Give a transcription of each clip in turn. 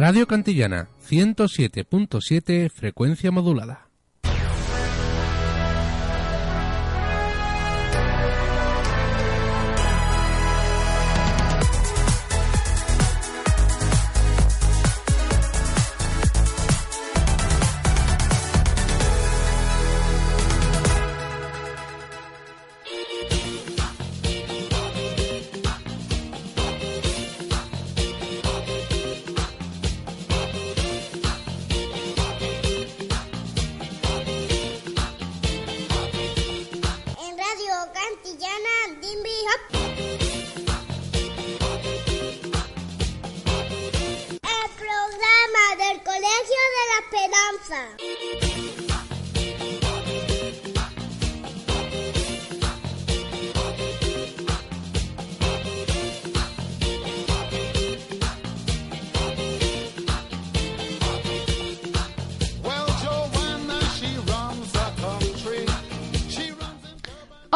Radio Cantillana 107.7 frecuencia modulada.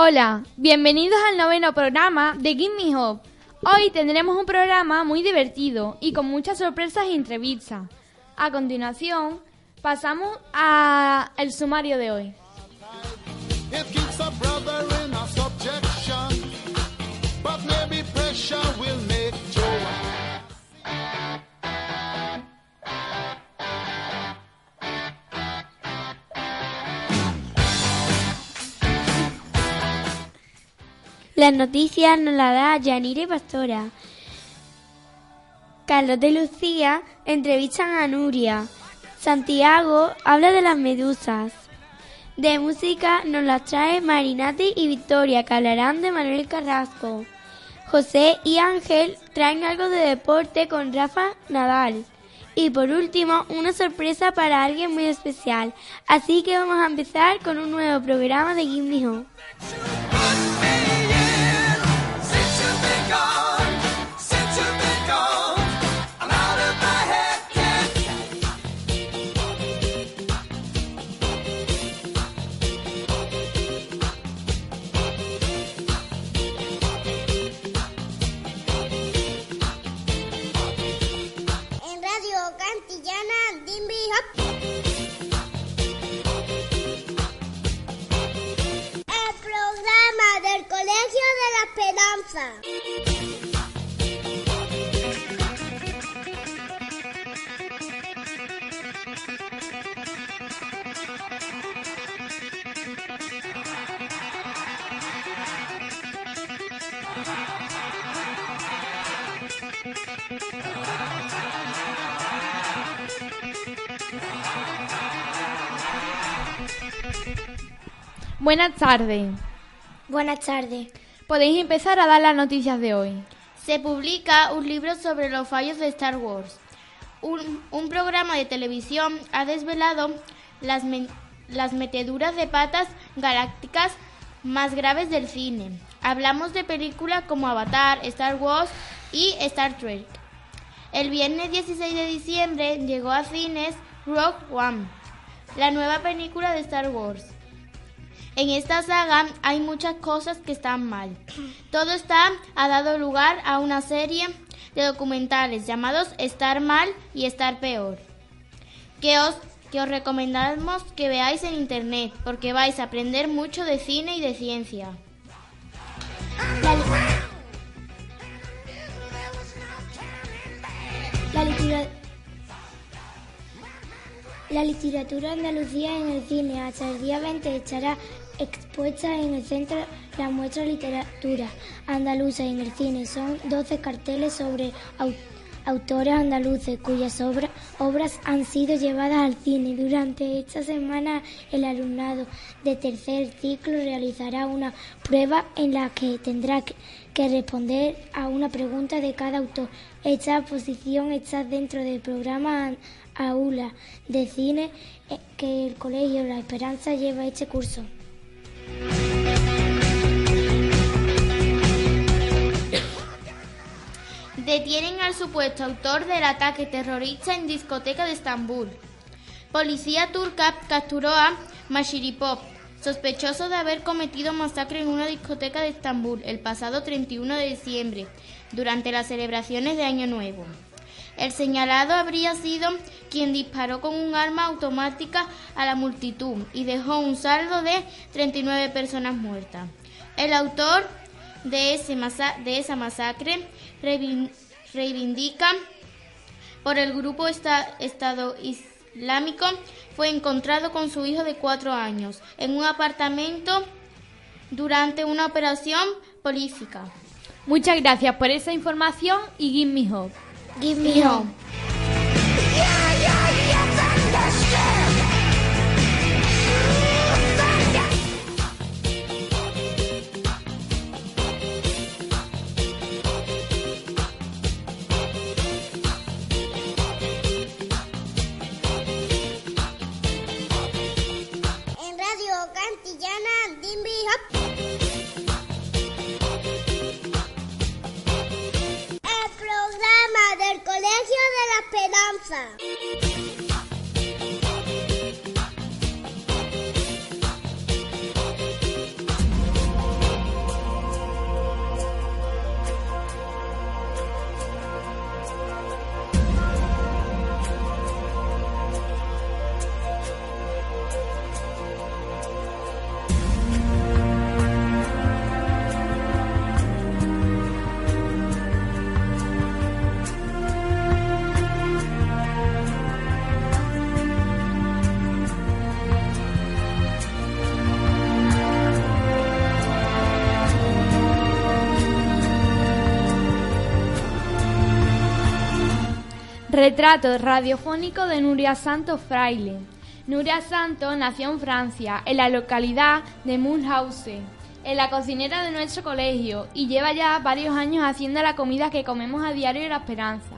Hola, bienvenidos al noveno programa de Give Me Hope. Hoy tendremos un programa muy divertido y con muchas sorpresas y entrevistas. A continuación, pasamos al sumario de hoy. Las noticias nos las da Yanire Pastora. Carlos de Lucía entrevistan a Nuria. Santiago habla de las medusas. De música nos las trae Marinati y Victoria, que hablarán de Manuel Carrasco. José y Ángel traen algo de deporte con Rafa Nadal. Y por último, una sorpresa para alguien muy especial. Así que vamos a empezar con un nuevo programa de Give Me Buenas tardes. Buenas tardes. Podéis empezar a dar las noticias de hoy. Se publica un libro sobre los fallos de Star Wars. Un, un programa de televisión ha desvelado las, las meteduras de patas galácticas más graves del cine. Hablamos de películas como Avatar, Star Wars y Star Trek. El viernes 16 de diciembre llegó a cines Rogue One, la nueva película de Star Wars. En esta saga hay muchas cosas que están mal. Todo está ha dado lugar a una serie de documentales llamados Estar mal y Estar peor, que os que os recomendamos que veáis en internet porque vais a aprender mucho de cine y de ciencia. La, la litera- la literatura andalucía en el cine hasta el día 20 estará expuesta en el centro la muestra Literatura Andaluza en el cine. Son 12 carteles sobre au- autores andaluces cuyas obra- obras han sido llevadas al cine. Durante esta semana el alumnado de tercer ciclo realizará una prueba en la que tendrá que, que responder a una pregunta de cada autor. Esta posición está dentro del programa Aula de Cine eh, que el Colegio La Esperanza lleva este curso. Detienen al supuesto autor del ataque terrorista en discoteca de Estambul. Policía turca capturó a Mashiripov, sospechoso de haber cometido masacre en una discoteca de Estambul el pasado 31 de diciembre, durante las celebraciones de Año Nuevo. El señalado habría sido quien disparó con un arma automática a la multitud y dejó un saldo de 39 personas muertas. El autor de, ese de esa masacre reivin- reivindica por el grupo esta- Estado Islámico fue encontrado con su hijo de cuatro años en un apartamento durante una operación política. Muchas gracias por esa información y give hope. Give me home. Esperanza. Retrato radiofónico de Nuria Santos Fraile. Nuria Santos nació en Francia, en la localidad de Mulhouse, en la cocinera de nuestro colegio, y lleva ya varios años haciendo la comida que comemos a diario en La Esperanza.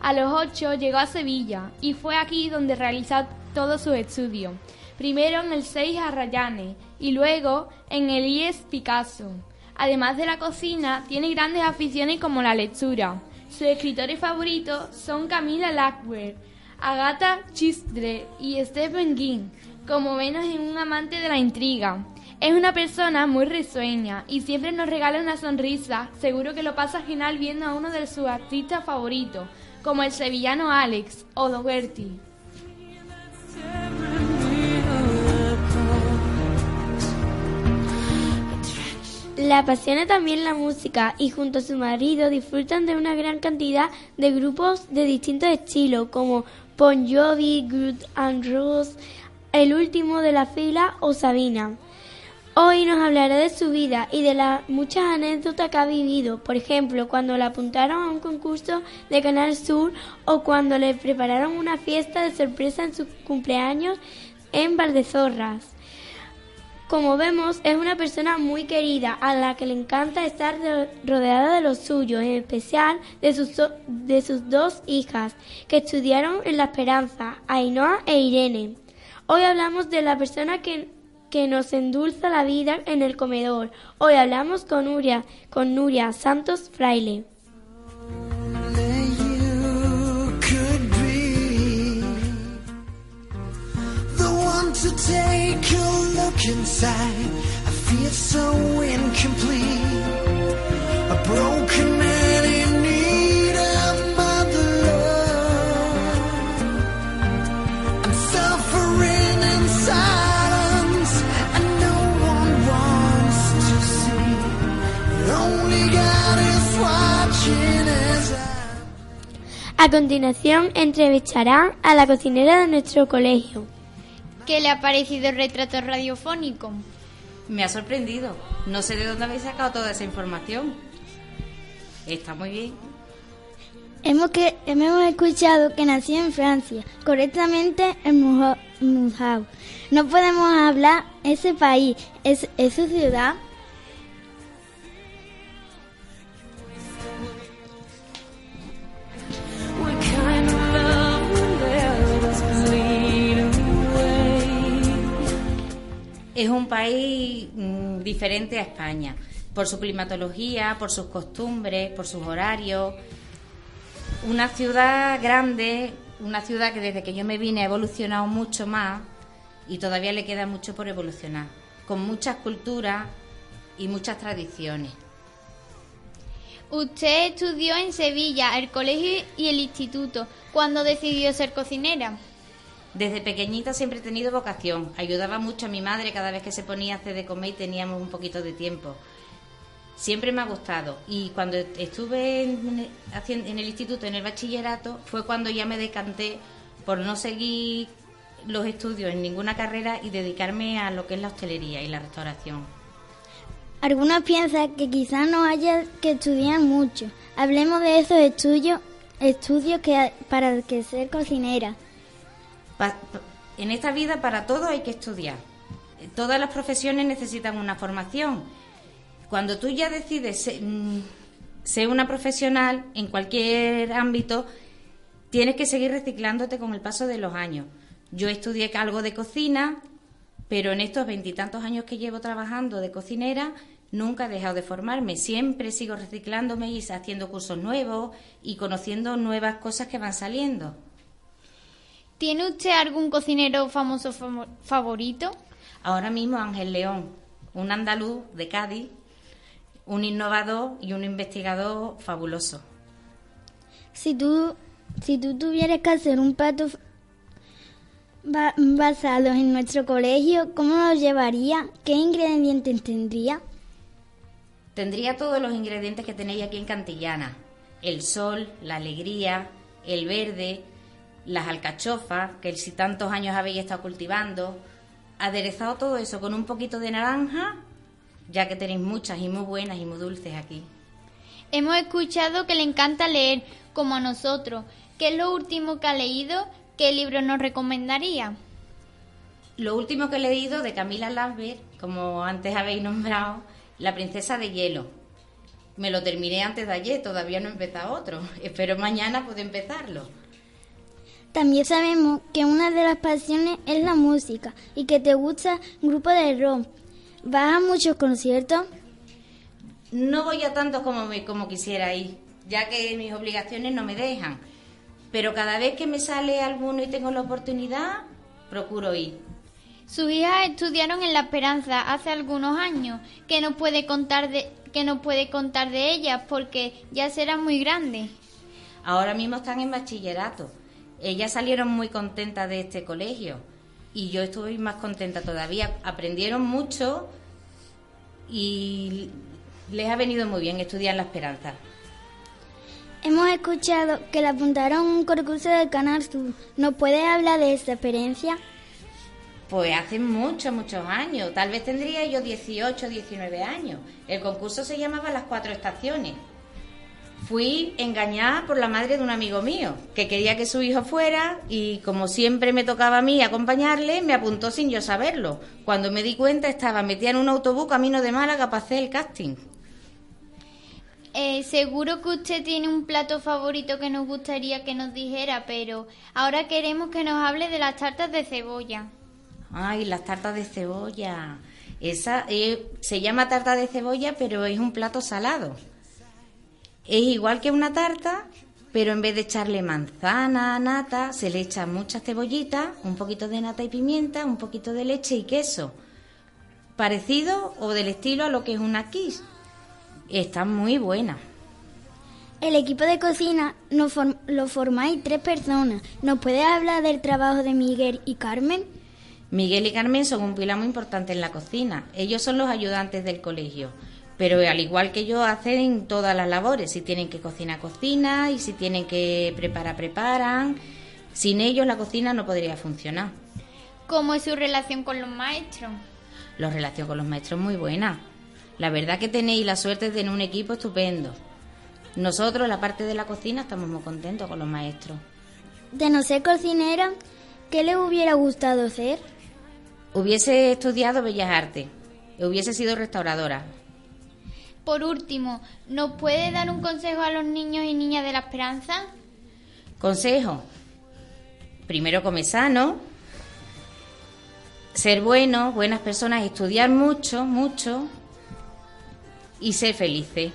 A los ocho llegó a Sevilla y fue aquí donde realizó todos sus estudios. Primero en el 6 Arrayanes y luego en el IES Picasso. Además de la cocina, tiene grandes aficiones como la lectura. Sus escritores favoritos son Camila Lackberg, Agatha Christie y Stephen King, como menos en un amante de la intriga. Es una persona muy risueña y siempre nos regala una sonrisa. Seguro que lo pasa genial viendo a uno de sus artistas favoritos, como el sevillano Alex o Dougherty. La apasiona también la música y junto a su marido disfrutan de una gran cantidad de grupos de distintos estilos como Bon Jovi, Good and Rose, el último de la fila o Sabina. Hoy nos hablará de su vida y de las muchas anécdotas que ha vivido, por ejemplo, cuando la apuntaron a un concurso de Canal Sur o cuando le prepararon una fiesta de sorpresa en su cumpleaños en Valdezorras. Como vemos, es una persona muy querida a la que le encanta estar de- rodeada de los suyos, en especial de sus, de sus dos hijas, que estudiaron en La Esperanza, Ainhoa e Irene. Hoy hablamos de la persona que, que nos endulza la vida en el comedor. Hoy hablamos con Nuria, con Nuria Santos Fraile. To take a look inside. I feel so incomplete, a broken man in need of mother love. I'm suffering in silence, and no one wants to see. Only God is watching as I. A continuación entrevistarán a la cocinera de nuestro colegio. ¿Qué le ha parecido el retrato radiofónico? Me ha sorprendido. No sé de dónde habéis sacado toda esa información. Está muy bien. Hemos, que, hemos escuchado que nació en Francia, correctamente en Mujo- Mujau. No podemos hablar ese país, es, es su ciudad. Es un país mm, diferente a España, por su climatología, por sus costumbres, por sus horarios. Una ciudad grande, una ciudad que desde que yo me vine ha evolucionado mucho más y todavía le queda mucho por evolucionar, con muchas culturas y muchas tradiciones. Usted estudió en Sevilla, el colegio y el instituto. ¿Cuándo decidió ser cocinera? Desde pequeñita siempre he tenido vocación. Ayudaba mucho a mi madre cada vez que se ponía a hacer de comer y teníamos un poquito de tiempo. Siempre me ha gustado. Y cuando estuve en, en el instituto, en el bachillerato, fue cuando ya me decanté por no seguir los estudios en ninguna carrera y dedicarme a lo que es la hostelería y la restauración. Algunos piensan que quizás no haya que estudiar mucho. Hablemos de esos estudios, estudios que para que ser cocinera. Pa- en esta vida para todo hay que estudiar. Todas las profesiones necesitan una formación. Cuando tú ya decides mm, ser una profesional en cualquier ámbito, tienes que seguir reciclándote con el paso de los años. Yo estudié algo de cocina, pero en estos veintitantos años que llevo trabajando de cocinera, nunca he dejado de formarme. Siempre sigo reciclándome y haciendo cursos nuevos y conociendo nuevas cosas que van saliendo. ¿Tiene usted algún cocinero famoso famo- favorito? Ahora mismo Ángel León, un andaluz de Cádiz, un innovador y un investigador fabuloso. Si tú, si tú tuvieras que hacer un plato ba- basado en nuestro colegio, ¿cómo lo llevaría? ¿Qué ingredientes tendría? Tendría todos los ingredientes que tenéis aquí en Cantillana. El sol, la alegría, el verde, las alcachofas, que si tantos años habéis estado cultivando. Aderezado todo eso con un poquito de naranja, ya que tenéis muchas y muy buenas y muy dulces aquí. Hemos escuchado que le encanta leer, como a nosotros. ¿Qué es lo último que ha leído? ¿Qué libro nos recomendaría? Lo último que he leído de Camila Lambert, como antes habéis nombrado, La princesa de hielo. Me lo terminé antes de ayer, todavía no he empezado otro. Espero mañana poder empezarlo. También sabemos que una de las pasiones es la música y que te gusta grupo de rock. ¿Vas a muchos conciertos? No voy a tantos como, me, como quisiera ir, ya que mis obligaciones no me dejan. Pero cada vez que me sale alguno y tengo la oportunidad, procuro ir. Sus hijas estudiaron en La Esperanza hace algunos años. ¿Qué nos puede contar de, qué nos puede contar de ellas? Porque ya serán muy grandes. Ahora mismo están en bachillerato. Ellas salieron muy contentas de este colegio y yo estuve más contenta todavía. Aprendieron mucho y les ha venido muy bien estudiar La Esperanza. Hemos escuchado que le apuntaron un concurso del Canal Sur. ¿Nos puedes hablar de esta experiencia? Pues hace muchos, muchos años. Tal vez tendría yo 18, 19 años. El concurso se llamaba Las Cuatro Estaciones. Fui engañada por la madre de un amigo mío, que quería que su hijo fuera y como siempre me tocaba a mí acompañarle, me apuntó sin yo saberlo. Cuando me di cuenta estaba metida en un autobús camino de Málaga para hacer el casting. Eh, seguro que usted tiene un plato favorito que nos gustaría que nos dijera, pero ahora queremos que nos hable de las tartas de cebolla. Ay, las tartas de cebolla. Esa eh, se llama tarta de cebolla, pero es un plato salado. Es igual que una tarta, pero en vez de echarle manzana, nata, se le echa muchas cebollitas, un poquito de nata y pimienta, un poquito de leche y queso. Parecido o del estilo a lo que es una quiche. Está muy buena. El equipo de cocina nos form- lo formáis tres personas. ¿Nos puedes hablar del trabajo de Miguel y Carmen? Miguel y Carmen son un pilar muy importante en la cocina. Ellos son los ayudantes del colegio. Pero al igual que yo, hacen todas las labores. Si tienen que cocinar, cocina. Y si tienen que preparar, preparan. Sin ellos la cocina no podría funcionar. ¿Cómo es su relación con los maestros? La relación con los maestros es muy buena. La verdad que tenéis la suerte de tener un equipo estupendo. Nosotros, la parte de la cocina, estamos muy contentos con los maestros. De no ser cocinera, ¿qué le hubiera gustado ser? Hubiese estudiado Bellas Artes, hubiese sido restauradora. Por último, ¿nos puede dar un consejo a los niños y niñas de la esperanza? Consejo. Primero comer sano, ser buenos, buenas personas, estudiar mucho, mucho y ser felices.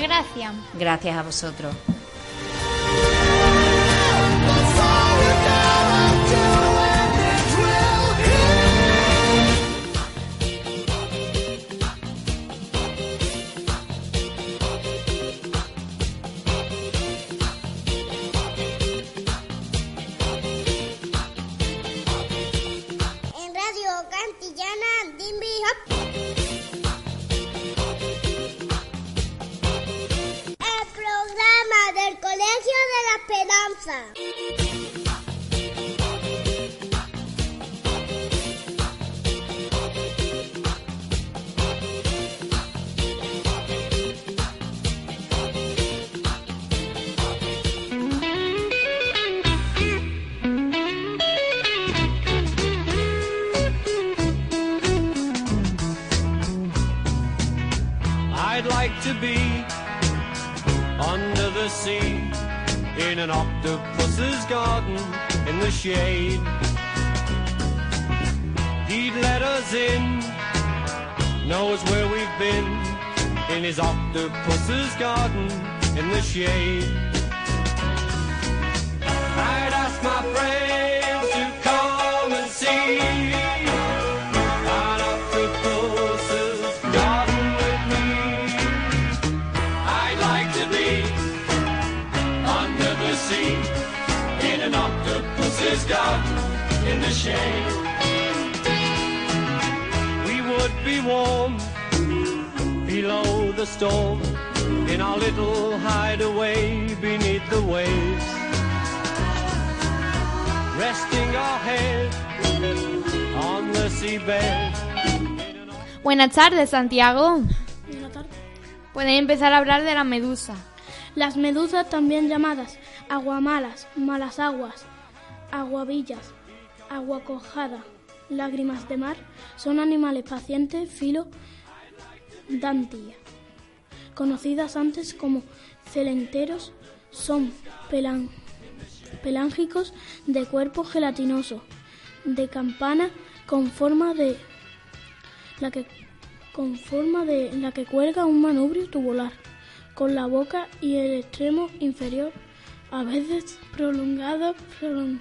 Gracias. Gracias a vosotros. The sea in an octopus's garden in the shade. He'd let us in, knows where we've been in his octopus's garden in the shade. I'd ask my friends shade. We would be warm below the storm in our little hideaway beneath the waves. Resting our head on the seabed. Buenas tardes, Santiago. Buenas tardes. Pueden empezar a hablar de la medusa. Las medusas, también llamadas aguamalas, malas aguas, aguavillas, aguacojada, lágrimas de mar, son animales pacientes filo dantilla. Conocidas antes como celenteros, son pelángicos de cuerpo gelatinoso, de campana con forma de la que con forma de la que cuelga un manubrio tubular, con la boca y el extremo inferior a veces prolongado prolon-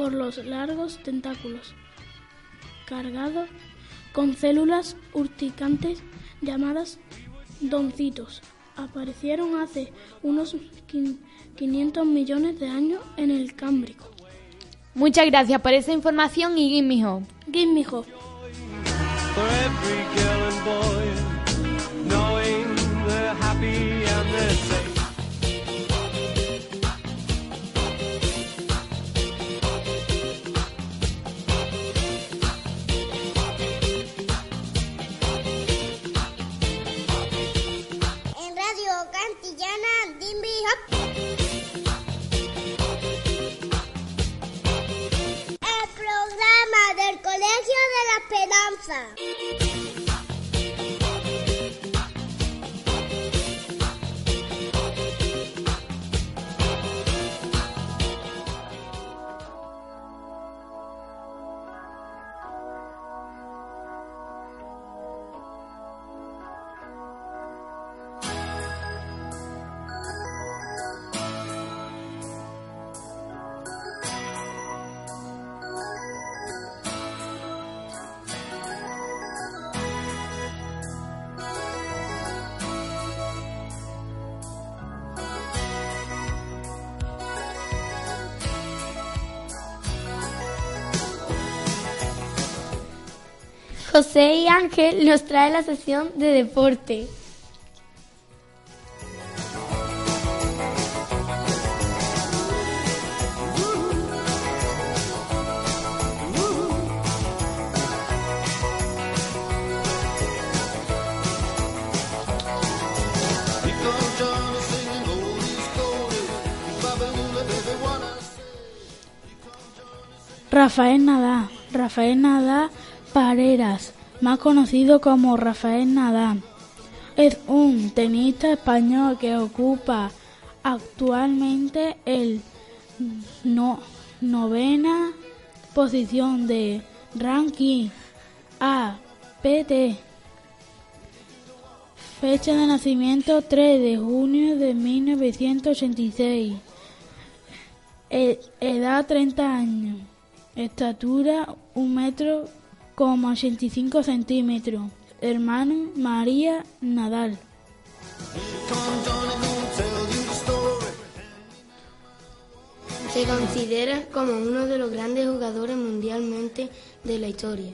por los largos tentáculos, cargados con células urticantes llamadas doncitos. Aparecieron hace unos quin- 500 millones de años en el Cámbrico. Muchas gracias por esa información y give me hope. Give me hope. José y Ángel nos trae la sesión de deporte. Rafael Nadal. Rafael Nadal Pareras, más conocido como Rafael Nadal, es un tenista español que ocupa actualmente el no- novena posición de ranking APT. Fecha de nacimiento 3 de junio de 1986. E- edad 30 años. Estatura 1 metro 85 centímetros. Hermano María Nadal. Se considera como uno de los grandes jugadores mundialmente de la historia.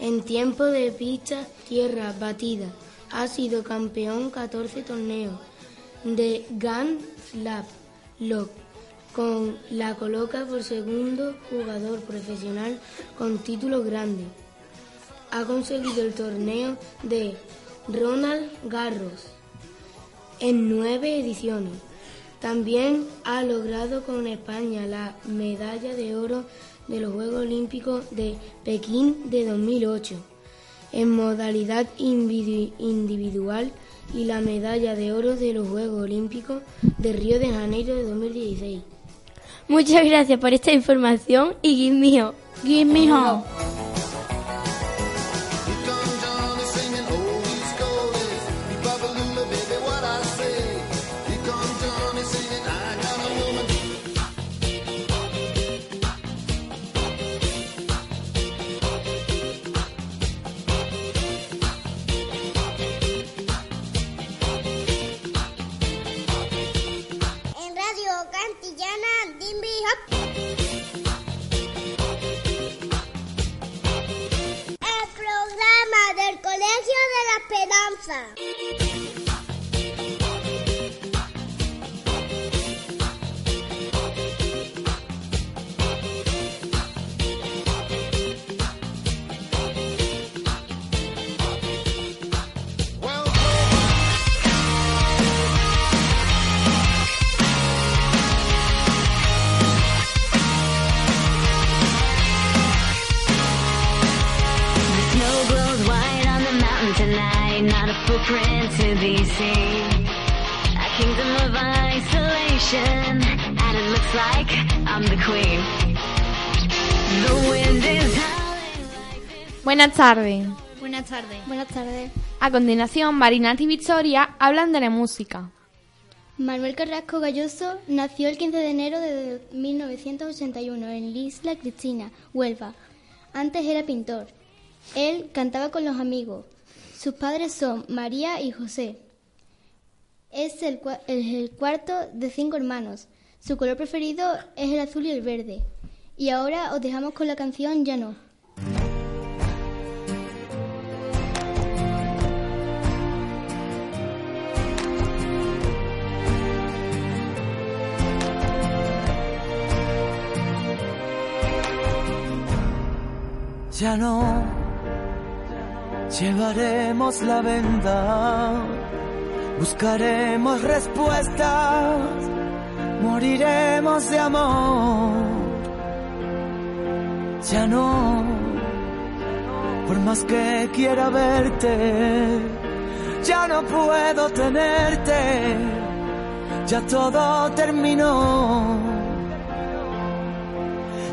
En tiempo de pista, tierra batida, ha sido campeón 14 torneos de Grand Slam, lo con la coloca por segundo jugador profesional con títulos grandes. Ha conseguido el torneo de Ronald Garros en nueve ediciones. También ha logrado con España la medalla de oro de los Juegos Olímpicos de Pekín de 2008 en modalidad individu- individual y la medalla de oro de los Juegos Olímpicos de Río de Janeiro de 2016. Muchas gracias por esta información y give me hope. Give me hope. Buenas tardes. Buenas tardes. Buenas tardes. A continuación, Marinati y Victoria hablan de la música. Manuel Carrasco Galloso nació el 15 de enero de 1981 en Isla Cristina, Huelva. Antes era pintor. Él cantaba con los amigos. Sus padres son María y José. Es el, el cuarto de cinco hermanos. Su color preferido es el azul y el verde. Y ahora os dejamos con la canción Ya no. Ya no llevaremos la venda, buscaremos respuestas, moriremos de amor. Ya no, por más que quiera verte, ya no puedo tenerte, ya todo terminó.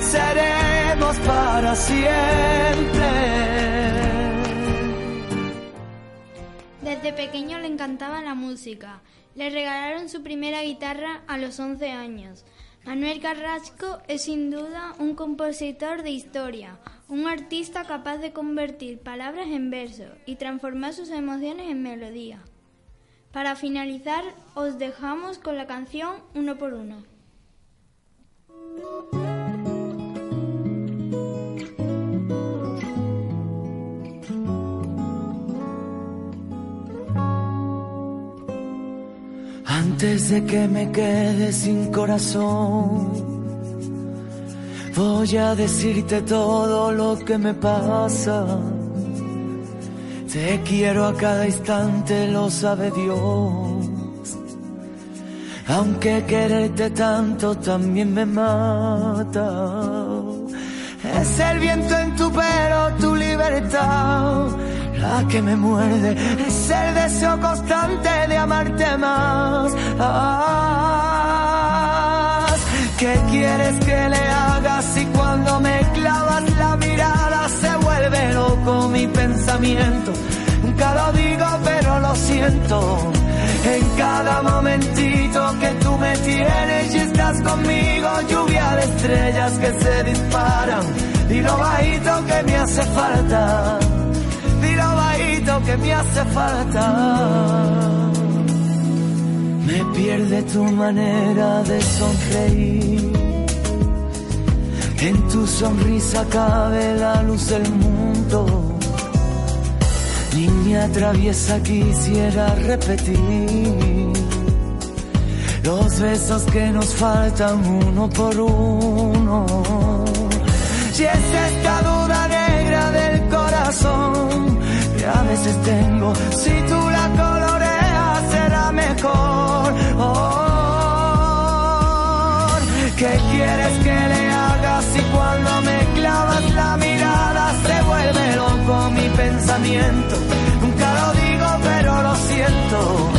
Seremos para siempre. Desde pequeño le encantaba la música. Le regalaron su primera guitarra a los 11 años. Manuel Carrasco es sin duda un compositor de historia, un artista capaz de convertir palabras en versos y transformar sus emociones en melodía. Para finalizar, os dejamos con la canción Uno por Uno. Antes de que me quede sin corazón, voy a decirte todo lo que me pasa. Te quiero a cada instante, lo sabe Dios. Aunque quererte tanto también me mata. Es el viento en tu pelo, tu libertad, la que me muerde. Es el deseo constante de amarte más. ¿Qué quieres que le haga si cuando me clavas la mirada se vuelve loco mi pensamiento? Nunca lo digo, pero lo siento. En cada momentito que tú me tienes y estás conmigo, lluvia de estrellas que se disparan. Dilo bajito que me hace falta. Dilo bajito que me hace falta. Me pierde tu manera de sonreír. En tu sonrisa cabe la luz del mundo. Niña traviesa quisiera repetir los besos que nos faltan uno por uno. Si es esta duda negra del corazón que a veces tengo, si tú la coloreas será mejor. Oh, ¿Qué quieres que le Nunca lo digo, pero lo siento.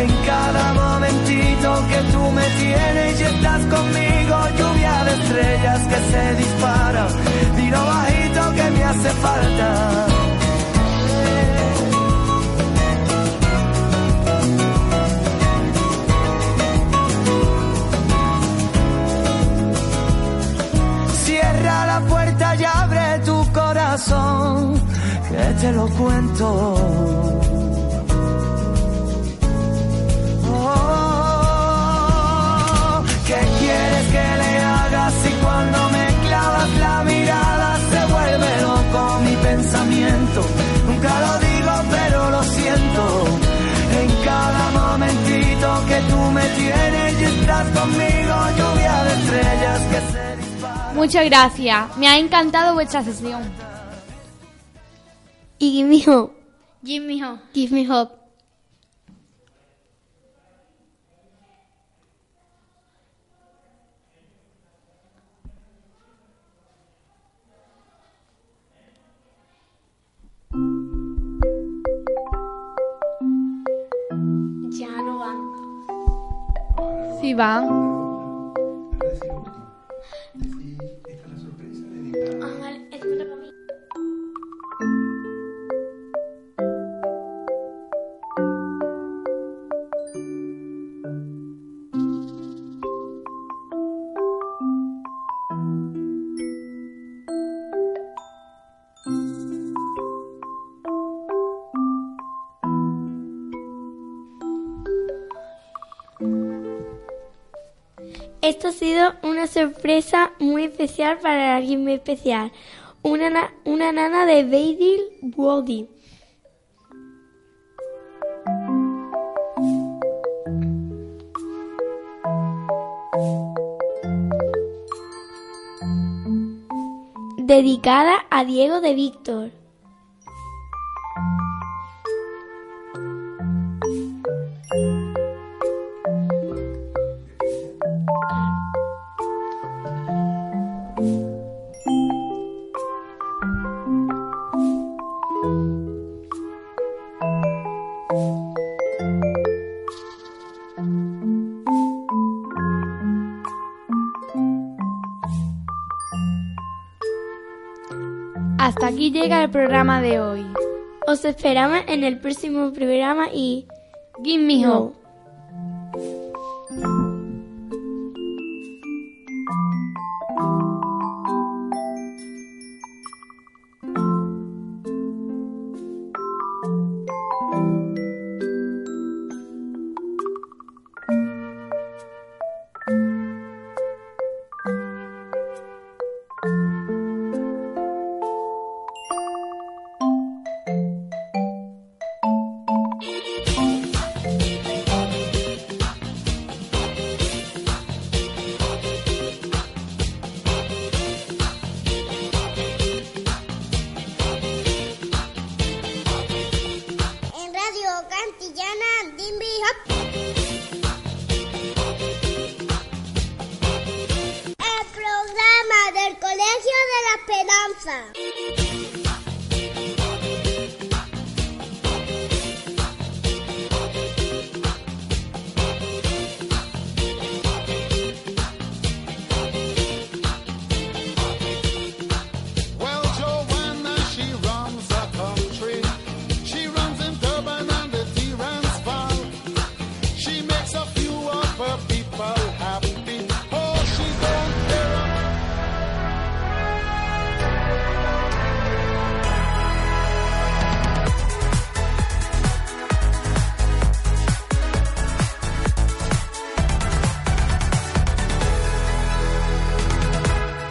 En cada momentito que tú me tienes y estás conmigo, lluvia de estrellas que se disparan. Dilo bajito que me hace falta. Cierra la puerta y abre tu corazón, que te lo cuento. Oh, ¿Qué quieres que le haga si cuando me clavas la mirada se vuelve loco mi pensamiento? Nunca lo digo, pero lo siento. En cada momentito que tú me tienes y estás conmigo, lluvia de estrellas que se Muchas gracias. Me ha encantado vuestra sesión. Y give me hope. Give me hope. Give me hope. Ya no van. Sí, van. Esto ha sido una sorpresa muy especial para alguien muy especial. Una, na- una nana de Beidil Wody. Dedicada a Diego de Víctor. Aquí llega el programa de hoy. Os esperamos en el próximo programa y... Give me hope.